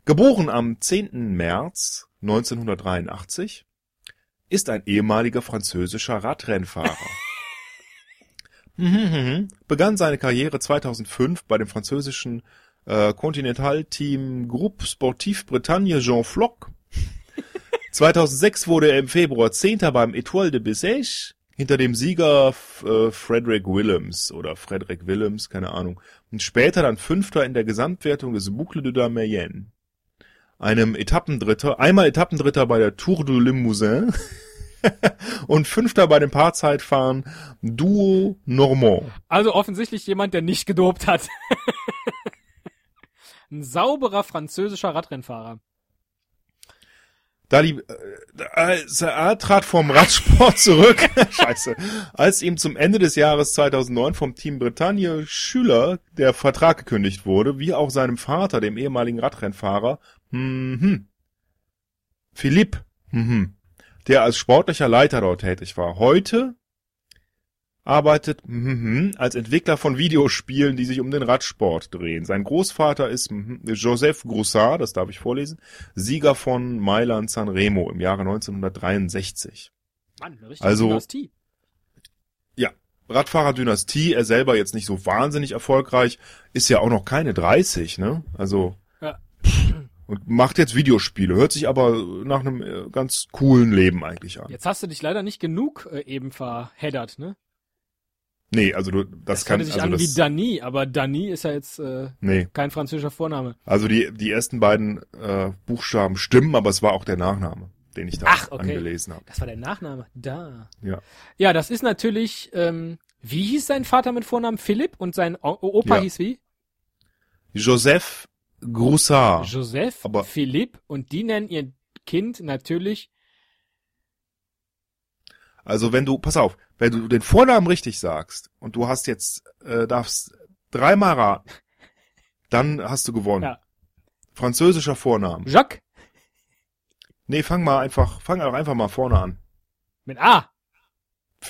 Geboren am 10. März 1983, ist ein ehemaliger französischer Radrennfahrer. Mhm, mhm. Begann seine Karriere 2005 bei dem französischen äh, Continental-Team Groupe Sportif Bretagne Jean Floc 2006 wurde er im Februar Zehnter beim Etoile de Bessèges hinter dem Sieger äh, Frederick Willems oder Frederick Willems, keine Ahnung. Und später dann Fünfter in der Gesamtwertung des Boucle de la Mayenne. Einem Etappendritter, einmal Etappendritter bei der Tour du Limousin und Fünfter bei dem Paarzeitfahren Duo Normand. Also offensichtlich jemand, der nicht gedopt hat. Ein sauberer französischer Radrennfahrer. Da die, er trat vom Radsport zurück, scheiße, als ihm zum Ende des Jahres 2009 vom Team Bretagne Schüler der Vertrag gekündigt wurde, wie auch seinem Vater, dem ehemaligen Radrennfahrer, mhm, Philipp, mhm, der als sportlicher Leiter dort tätig war. Heute arbeitet mhm, als Entwickler von Videospielen, die sich um den Radsport drehen. Sein Großvater ist mhm, Joseph Groussard, das darf ich vorlesen, Sieger von Mailand Sanremo im Jahre 1963. Mann, Also- Dynastie. Radfahrerdynastie, er selber jetzt nicht so wahnsinnig erfolgreich, ist ja auch noch keine 30, ne? Also Ja. Und macht jetzt Videospiele, hört sich aber nach einem äh, ganz coolen Leben eigentlich an. Jetzt hast du dich leider nicht genug äh, eben verheddert, ne? Nee, also du, das, Das kann sich also an das, wie Dani, aber Dani ist ja jetzt äh, Nee, kein französischer Vorname. also die die ersten beiden äh, Buchstaben stimmen, aber es war auch der Nachname, den ich da Ach, okay. angelesen habe. Das war der Nachname. Da. Ja. Ja, das ist natürlich, ähm, wie hieß sein Vater mit Vornamen? Philipp und sein o Opa Ja. hieß wie? Joseph Groussard. Joseph, aber- Philipp und die nennen ihr Kind natürlich Also wenn du, pass auf, wenn du den Vornamen richtig sagst und du hast jetzt, äh, darfst dreimal raten, dann hast du gewonnen. Ja. Französischer Vornamen. Jacques Nee, fang mal einfach, fang auch einfach mal vorne an. mit A.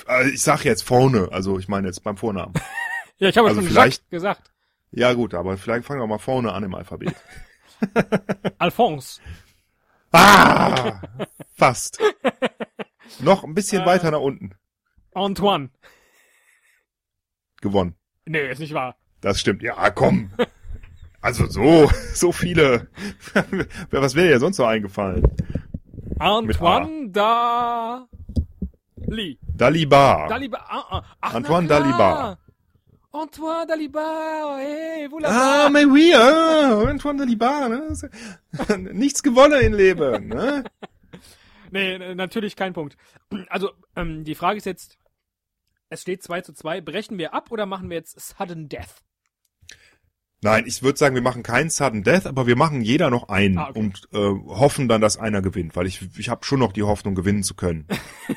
Äh, Ich sag jetzt vorne, also ich meine jetzt beim Vornamen. Ja, ich habe Also schon vielleicht- Jacques gesagt. Ja gut, aber vielleicht fang doch mal vorne an im Alphabet. Alphonse. Ah! Fast. Noch ein bisschen Äh. weiter nach unten. Antoine. Gewonnen. Nee, ist nicht wahr. Das stimmt. Ja, komm. Also so, so viele. Was wäre dir sonst noch eingefallen? Antoine Dali. Dalibard. Dalibar. Ah, ah, ach, Antoine. Dalibard. Antoine Dalibard. Hey, Ah, wunderbar. mais oui, ah, Antoine Dalibard. Ne? Nichts gewonnen im Leben. Ne? Nee, äh, natürlich kein Punkt. Also, ähm, die Frage ist jetzt, es steht 2 zu 2. Brechen wir ab oder machen wir jetzt Sudden Death? Nein, ich würde sagen, wir machen keinen Sudden Death, aber wir machen jeder noch einen Ah, okay. und äh, hoffen dann, dass einer gewinnt, weil ich, ich habe schon noch die Hoffnung, gewinnen zu können.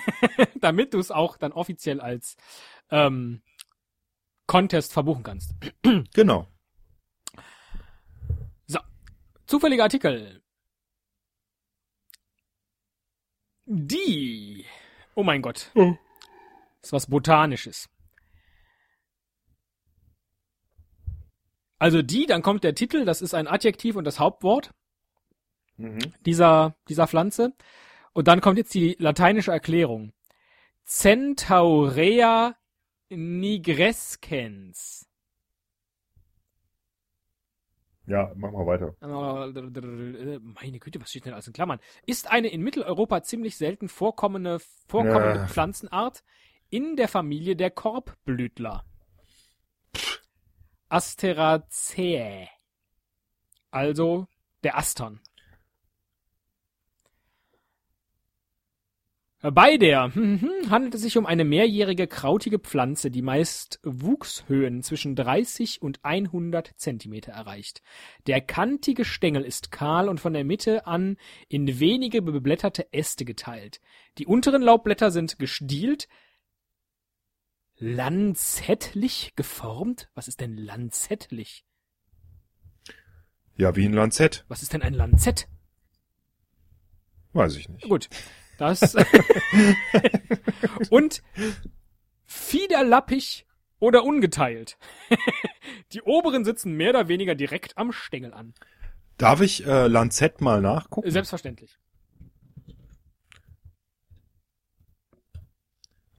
Damit du es auch dann offiziell als ähm, Contest verbuchen kannst. Genau. Zufälliger Artikel. Die. Oh mein Gott. Oh. ist was Botanisches. Also die, dann kommt der Titel, das ist ein Adjektiv und das Hauptwort Mhm. dieser, dieser Pflanze. Und dann kommt jetzt die lateinische Erklärung. Centaurea nigrescens. Ja, mach mal weiter. Meine Güte, was steht denn alles in Klammern? Ist eine in Mitteleuropa ziemlich selten vorkommende, vorkommende Ja. Pflanzenart in der Familie der Korbblütler. Asteraceae. Also der Astern. Bei der hm, handelt es sich um eine mehrjährige krautige Pflanze, die meist Wuchshöhen zwischen 30 und 100 Zentimeter erreicht. Der kantige Stängel ist kahl und von der Mitte an in wenige beblätterte Äste geteilt. Die unteren Laubblätter sind gestielt, lanzettlich geformt. Was ist denn lanzettlich? Ja, wie ein Lanzett. Was ist denn ein Lanzett? Weiß ich nicht. Gut, das und fiederlappig oder ungeteilt. Die oberen sitzen mehr oder weniger direkt am Stängel an. Darf ich äh, Lanzett mal nachgucken? Selbstverständlich.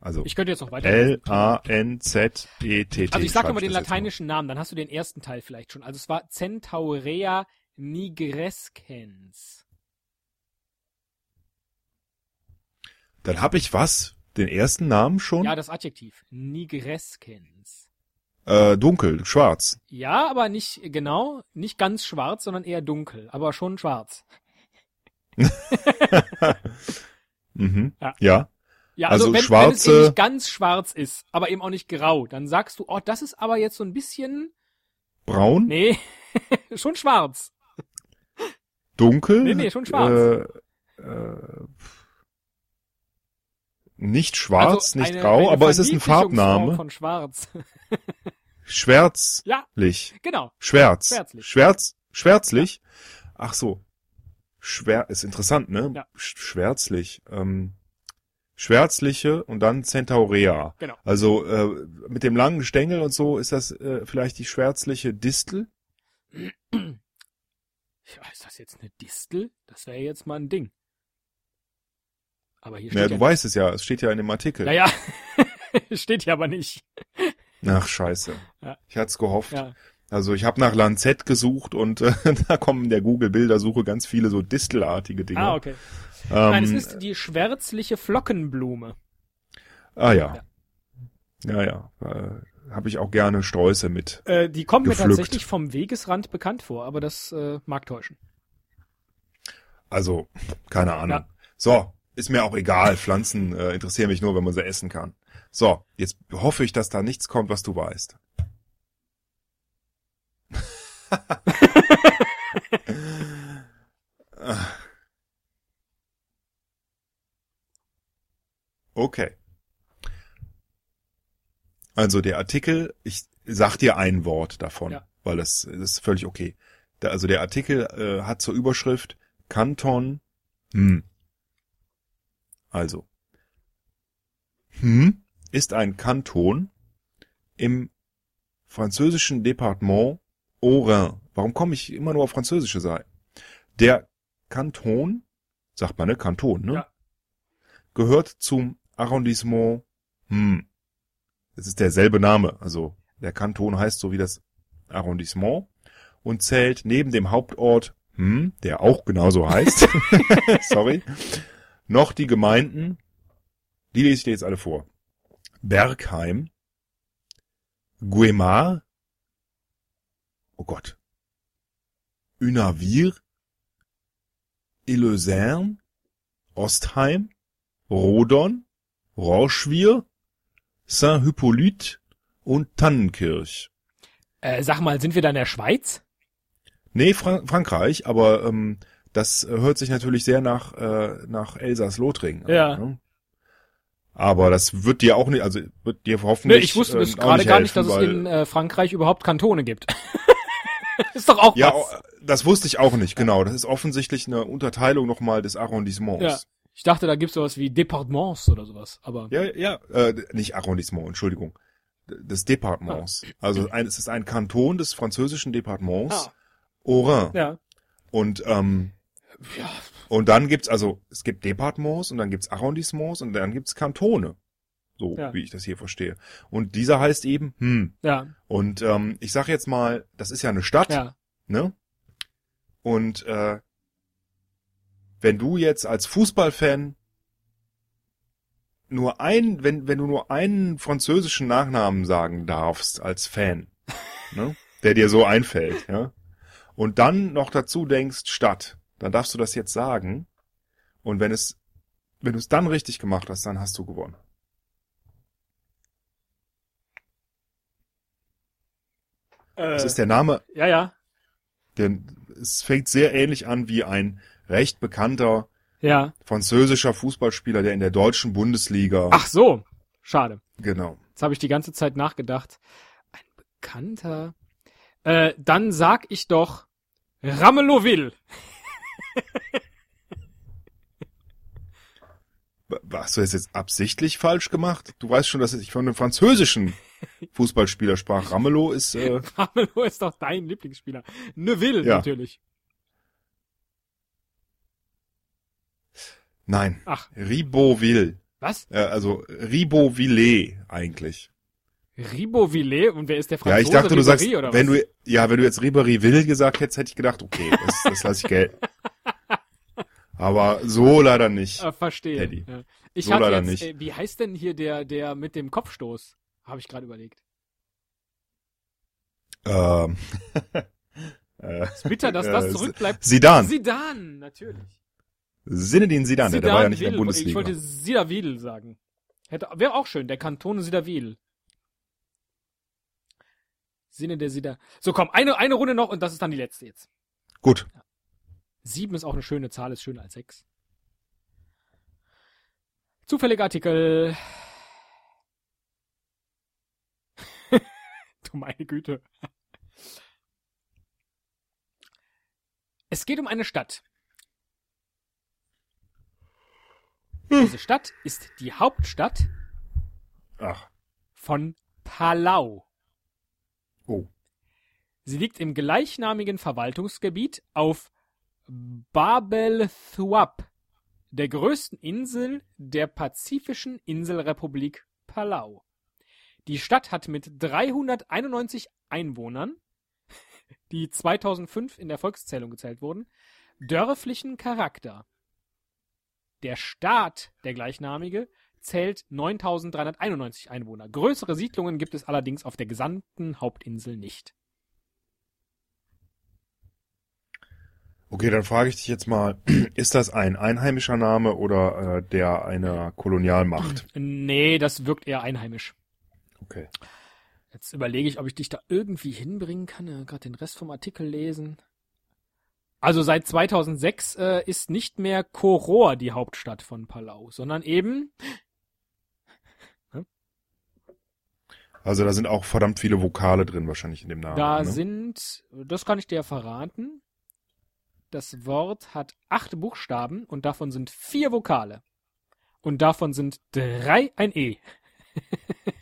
Also Ich könnte jetzt noch weiter. L-A-N-Z-E-T-T. Also ich sag schreib nochmal den das jetzt lateinischen Namen, dann hast du den ersten Teil vielleicht schon. Also es war Centaurea nigrescens. Dann habe ich was? Den ersten Namen schon? Ja, das Adjektiv. Nigrescens. Äh, dunkel, schwarz. Ja, aber nicht genau, nicht ganz schwarz, sondern eher dunkel, aber schon schwarz. Mhm. Ja. Ja. Ja, also, Also wenn, schwarze- wenn es eben nicht ganz schwarz ist, aber eben auch nicht grau, dann sagst du, oh, das ist aber jetzt so ein bisschen, Braun, nee, schon schwarz. dunkel. Nee, nee, schon schwarz. Äh, äh, nicht schwarz, also nicht eine, grau, eine aber es ist ein Farbname. von schwarz. Schwärzlich. ja, genau. Schwärz. Schwärzlich. Schwärz. Schwärzlich. Ach so. Schwär, ist interessant, ne? Ja. Sch- Schwärzlich. Ähm, schwärzliche und dann Centaurea. Genau. Also äh, mit dem langen Stängel und so ist das äh, vielleicht die schwärzliche Distel. Ja, ist das jetzt eine Distel? Das wäre jetzt mal ein Ding. Aber hier Ja, steht du ja, weißt es ja, es steht ja in dem Artikel. Naja, steht hier aber nicht. Ach, scheiße. Ja. Ich hatte es gehofft. Ja. Also ich habe nach Lanzett gesucht und äh, da kommen in der Google-Bildersuche ganz viele so distelartige Dinge. Ah, okay. Ähm, Nein, es ist die schwärzliche Flockenblume. ah ja. Ja, ja. Äh, habe ich auch gerne Sträuße mit. Äh, die kommt Gepflückt. mir tatsächlich vom Wegesrand bekannt vor, aber das äh, mag täuschen. Also, keine Ahnung. Ja. So, ist mir auch egal. Pflanzen äh, interessieren mich nur, wenn man sie essen kann. So, jetzt hoffe ich, dass da nichts kommt, was du weißt. okay. Also der Artikel, ich sag dir ein Wort davon, Ja. weil das, das ist völlig okay. Da, also der Artikel äh, hat zur Überschrift Kanton hm. Also hm ist ein Kanton im französischen Departement Haut-Rhin. Warum komme ich immer nur auf französische Seiten? Der Kanton, sagt man ne, Kanton, ne? Ja. Gehört zum Arrondissement hm. Es ist derselbe Name, also der Kanton heißt so wie das Arrondissement und zählt neben dem Hauptort, hm, der auch genauso heißt, sorry, noch die Gemeinden, die lese ich dir jetzt alle vor. Bergheim, Guemar, oh Gott, Unavir, Eleusin, Ostheim, Rodon, Rochevire, Saint-Hippolyte und Tannenkirch. Äh, sag mal, sind wir da in der Schweiz? Nee, Fra Frankreich, aber ähm, das äh, hört sich natürlich sehr nach, äh, nach Elsass-Lothringen an. Ja. Ne? Aber das wird dir auch nicht, also wird dir hoffentlich. ich wusste ähm, bis auch gerade gar nicht, dass es in äh, Frankreich überhaupt Kantone gibt. ist doch auch Ja, was. das wusste ich auch nicht, genau. Das ist offensichtlich eine Unterteilung nochmal des Arrondissements. Ja. Ich dachte, da gibt's sowas wie Departements oder sowas, aber Ja, ja, äh, nicht Arrondissement, Entschuldigung. Des Departements. Also ein, es ist ein Kanton des französischen Departements Ah. Haut-Rhin. ja. Und, ähm, Ja, und dann gibt's also, es gibt Departements und dann gibt's Arrondissements und dann gibt's Kantone. So, Ja. wie ich das hier verstehe. Und dieser heißt eben, hm. ja, Und ähm, ich sag jetzt mal, das ist ja eine Stadt, ja. ne? Und äh, wenn du jetzt als Fußballfan nur ein, wenn, wenn du nur einen französischen Nachnamen sagen darfst als Fan, ne? Der dir so einfällt, ja? Und dann noch dazu denkst Stadt, dann darfst du das jetzt sagen. Und wenn es, wenn du es dann richtig gemacht hast, dann hast du gewonnen. Äh, Das ist der Name ja, ja, Denn es fängt sehr ähnlich an wie ein recht bekannter ja. französischer Fußballspieler, der in der deutschen Bundesliga. Ach so, schade. Genau. Jetzt habe ich die ganze Zeit nachgedacht. Ein bekannter. Äh, dann sag ich doch Rameloville. Hast du das jetzt absichtlich falsch gemacht? Du weißt schon, dass ich von einem französischen Fußballspieler sprach. Ramelow ist, äh, Ramelow ist doch dein Lieblingsspieler. Neville Ja. natürlich. nein, Ach, Ribeauville. was? Äh, also Ribeauvillé eigentlich. Riboville und wer ist der Ja, Franzose? ich dachte, du sagst, Ribéry wenn was? du, ja, wenn du jetzt Ribéryville gesagt hättest, hätte ich gedacht, okay, das, das lasse ich gelten. Aber so leider nicht. Ah, verstehe. Teddy. Ja. Ich So leider jetzt, nicht. Äh, wie heißt denn hier der, der mit dem Kopfstoß? Habe ich gerade überlegt. Ähm, äh, Ist bitter, dass das Äh, zurückbleibt. Zidane. Zidane, natürlich. Sinedin Zidane, der war ja nicht in der Zidane-Ville. Ich Bundesliga. wollte Sidaville sagen. Hätte, wäre auch schön, der Kanton Sidaville. Sinne der Sida. So, komm, eine, eine Runde noch und das ist dann die letzte jetzt. Gut. Sieben ist auch eine schöne Zahl, ist schöner als sechs. Zufälliger Artikel. du meine Güte. Es geht um eine Stadt. Diese Stadt ist die Hauptstadt Ach. von Palau. Oh. Sie liegt im gleichnamigen Verwaltungsgebiet auf Babel Thuap, der größten Insel der pazifischen Inselrepublik Palau. Die Stadt hat mit 391 Einwohnern die 2005 in der Volkszählung gezählt wurden, dörflichen Charakter. Der Staat, der gleichnamige, zählt 9391 Einwohner. Größere Siedlungen gibt es allerdings auf der gesamten Hauptinsel nicht. Okay, dann frage ich dich jetzt mal, ist das ein einheimischer Name oder äh, der einer Kolonialmacht? Nee, das wirkt eher einheimisch. Okay. Jetzt überlege ich, ob ich dich da irgendwie hinbringen kann. Ja, Gerade den Rest vom Artikel lesen. Also seit 2006 äh, ist nicht mehr Koror die Hauptstadt von Palau, sondern eben Also da sind auch verdammt viele Vokale drin wahrscheinlich in dem Namen. Da ne? sind, das kann ich dir verraten, das Wort hat acht Buchstaben und davon sind vier Vokale. Und davon sind drei ein E.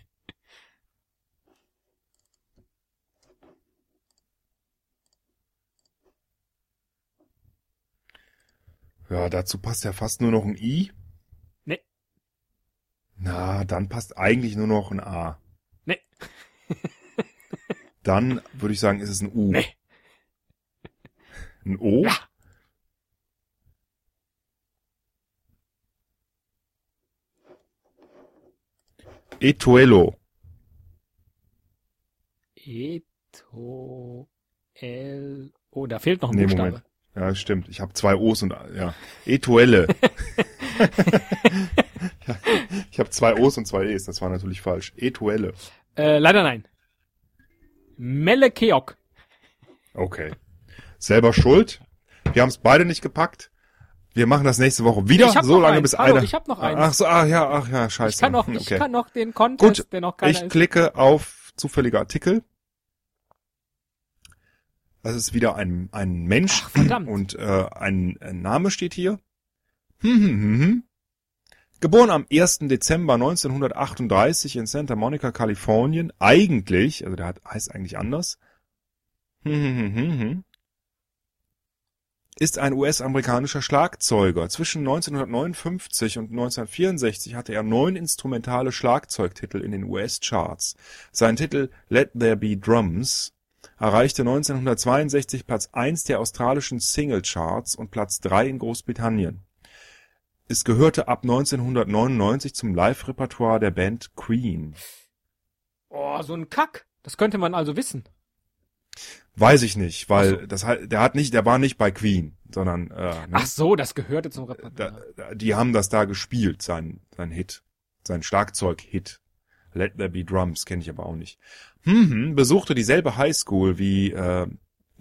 Ja, dazu passt ja fast nur noch ein I. Nee. Na, dann passt eigentlich nur noch ein A. Nee. Dann würde ich sagen, ist es ein U. Nee. Ein O? Ja. Etuelo. Eto, L, oh, da fehlt noch ein Nee, Buchstabe. Moment. Ja, stimmt. Ich habe zwei O's und ja. Etuelle. Ich habe zwei O's und zwei E's. Das war natürlich falsch. Etuelle. Äh, leider nein. Melekeok. Okay. Selber schuld. Wir haben es beide nicht gepackt. Wir machen das nächste Woche wieder, so lange eins. bis Hallo, einer. ich hab noch eins. Ach so, ach ja, ach ja, scheiße. Ich kann noch, Hm, ich okay. kann noch den Contest, Gut, der noch keiner Ich ist. klicke auf zufällige Artikel. Das ist wieder ein, ein Mensch Ach, verdammt. und äh, ein, ein Name steht hier. Hm, hm, hm, hm. Geboren am 1. Dezember 1938 in Santa Monica, Kalifornien. Eigentlich, also der hat, heißt eigentlich anders. Hm, hm, hm, hm, hm. Ist ein US-amerikanischer Schlagzeuger. Zwischen 1959 und 1964 hatte er neun instrumentale Schlagzeugtitel in den US-Charts. Sein Titel Let There Be Drums erreichte 1962 Platz 1 der australischen Singlecharts und Platz 3 in Großbritannien. Es gehörte ab 1999 zum Live-Repertoire der Band Queen. Oh, so ein Kack. Das könnte man also wissen. Weiß ich nicht, weil so. das der hat nicht, der war nicht bei Queen, sondern äh, ne? Ach so, das gehörte zum Repertoire. da, die haben das da gespielt, sein sein Hit, sein Schlagzeug-Hit. Let There Be Drums kenne ich aber auch nicht. Hm, hm, besuchte dieselbe Highschool wie äh,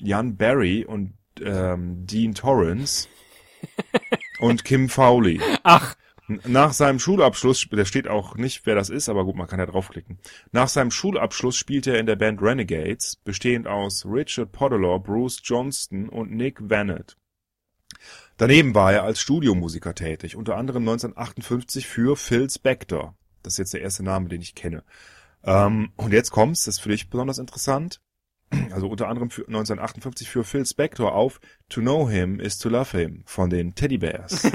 Jan Barry und ähm, Dean Torrance und Kim Fowley. Ach, Nach seinem Schulabschluss, da steht auch nicht, wer das ist, aber gut, man kann ja draufklicken. Nach seinem Schulabschluss spielte er in der Band Renegades, bestehend aus Richard Podolor, Bruce Johnston und Nick Vanett. Daneben war er als Studiomusiker tätig, unter anderem 1958 für Phil Spector. Das ist jetzt der erste Name, den ich kenne. Ähm, und jetzt kommt's, das ist für dich besonders interessant. Also unter anderem für 1958 für Phil Spector auf To Know Him is to Love Him von den Teddy Bears.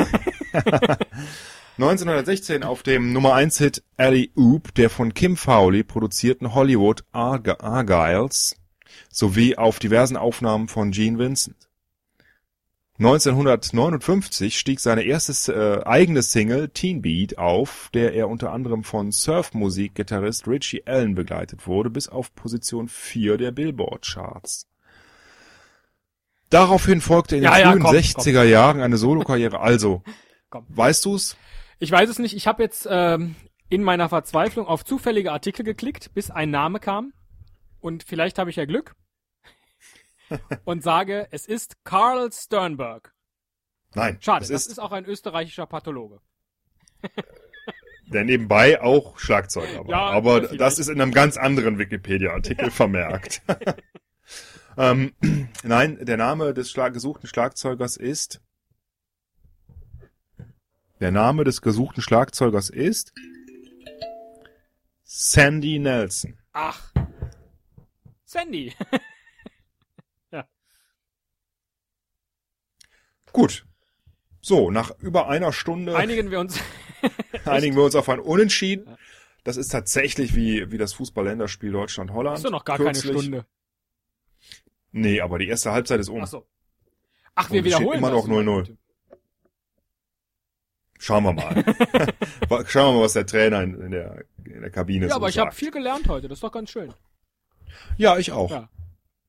1916 auf dem Nummer 1 Hit Alley Oop der von Kim Fowley produzierten Hollywood Arg Argyles sowie auf diversen Aufnahmen von Gene Vincent. 1959 stieg seine erste äh, eigene Single Teen Beat auf, der er unter anderem von Surfmusik-Gitarrist Richie Allen begleitet wurde, bis auf Position 4 der Billboard-Charts. Daraufhin folgte in den Ja, ja, frühen komm, 60er Jahren eine Solokarriere. Also, Komm. weißt du's? Ich weiß es nicht. Ich habe jetzt ähm, in meiner Verzweiflung auf zufällige Artikel geklickt, bis ein Name kam. Und vielleicht habe ich ja Glück. und sage, es ist Carl Sternberg. Nein. Schade, es das ist, ist auch ein österreichischer Pathologe. der nebenbei auch Schlagzeuger war. Ja, Aber vielleicht. das ist in einem ganz anderen Wikipedia-Artikel vermerkt. ähm, nein, der Name des Schlag gesuchten Schlagzeugers ist. Der Name des gesuchten Schlagzeugers ist Sandy Nelson. Ach. Sandy. Gut. So, nach über einer Stunde Einigen wir uns. einigen wir uns auf ein Unentschieden. Das ist tatsächlich wie, wie das Fußball-Länderspiel Deutschland-Holland. Ist doch noch gar Kürzlich. keine Stunde. Nee, aber die erste Halbzeit ist um. Ach so. Ach, Und wir steht wiederholen immer das. noch 0-0. Schauen wir mal. Schauen wir mal, was der Trainer in, in, der, in der Kabine Ja, so aber ich habe sagt. viel gelernt heute. Das ist doch ganz schön. Ja, ich auch. Ja.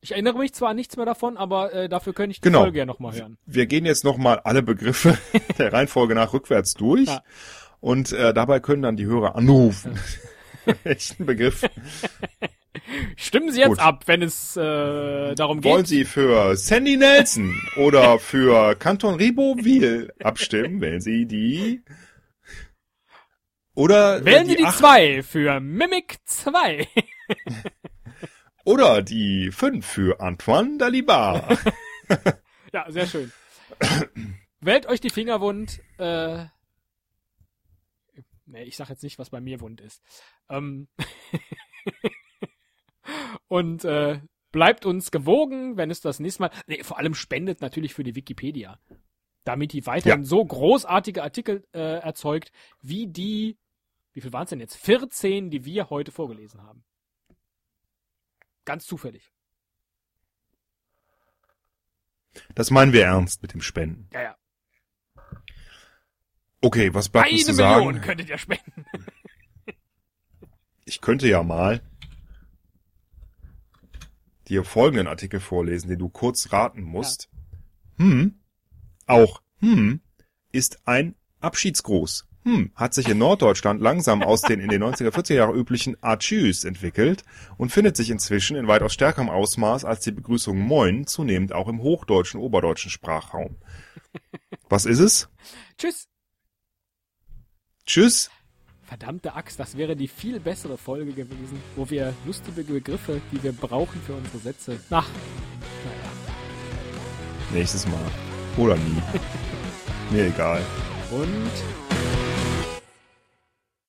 Ich erinnere mich zwar an nichts mehr davon, aber äh, dafür könnte ich die Genau. Folge ja nochmal hören. Wir gehen jetzt nochmal alle Begriffe der Reihenfolge nach rückwärts durch. Ja. Und äh, dabei können dann die Hörer anrufen. Welchen Begriff Stimmen Sie jetzt Gut. ab, wenn es äh, darum geht. wollen Sie für Sandy Nelson oder für Canton Ribeauville abstimmen? Wählen Sie die oder Wählen äh, Sie die acht 2 für Mimic 2. oder die fünf für Antoine Dalibar. ja, sehr schön. Wählt euch die Finger wund. Äh, nee, ich sag jetzt nicht, was bei mir wund ist. Ähm, und äh, bleibt uns gewogen, wenn es das nächste Mal. Nee, vor allem spendet natürlich für die Wikipedia. Damit die weiterhin Ja. so großartige Artikel äh, erzeugt, wie die, wie viel waren es denn jetzt? 14, die wir heute vorgelesen haben. Ganz zufällig. Das meinen wir ernst mit dem Spenden. Ja, ja. Okay, was bleibt uns Eine zu Million sagen? könntet ihr spenden. Ich könnte ja mal dir folgenden Artikel vorlesen, den du kurz raten musst. Hm, auch hm, ist ein Abschiedsgruß. Hm, hat sich in Norddeutschland langsam aus den in den 90er, 40er Jahren üblichen Atschüss entwickelt und findet sich inzwischen in weitaus stärkerem Ausmaß als die Begrüßung Moin zunehmend auch im hochdeutschen, oberdeutschen Sprachraum. Was ist es? Tschüss. Tschüss. Verdammte Axt, das wäre die viel bessere Folge gewesen, wo wir lustige Begriffe, die wir brauchen für unsere Sätze. Ach, naja. Nächstes Mal. Oder nie. Mir egal. Und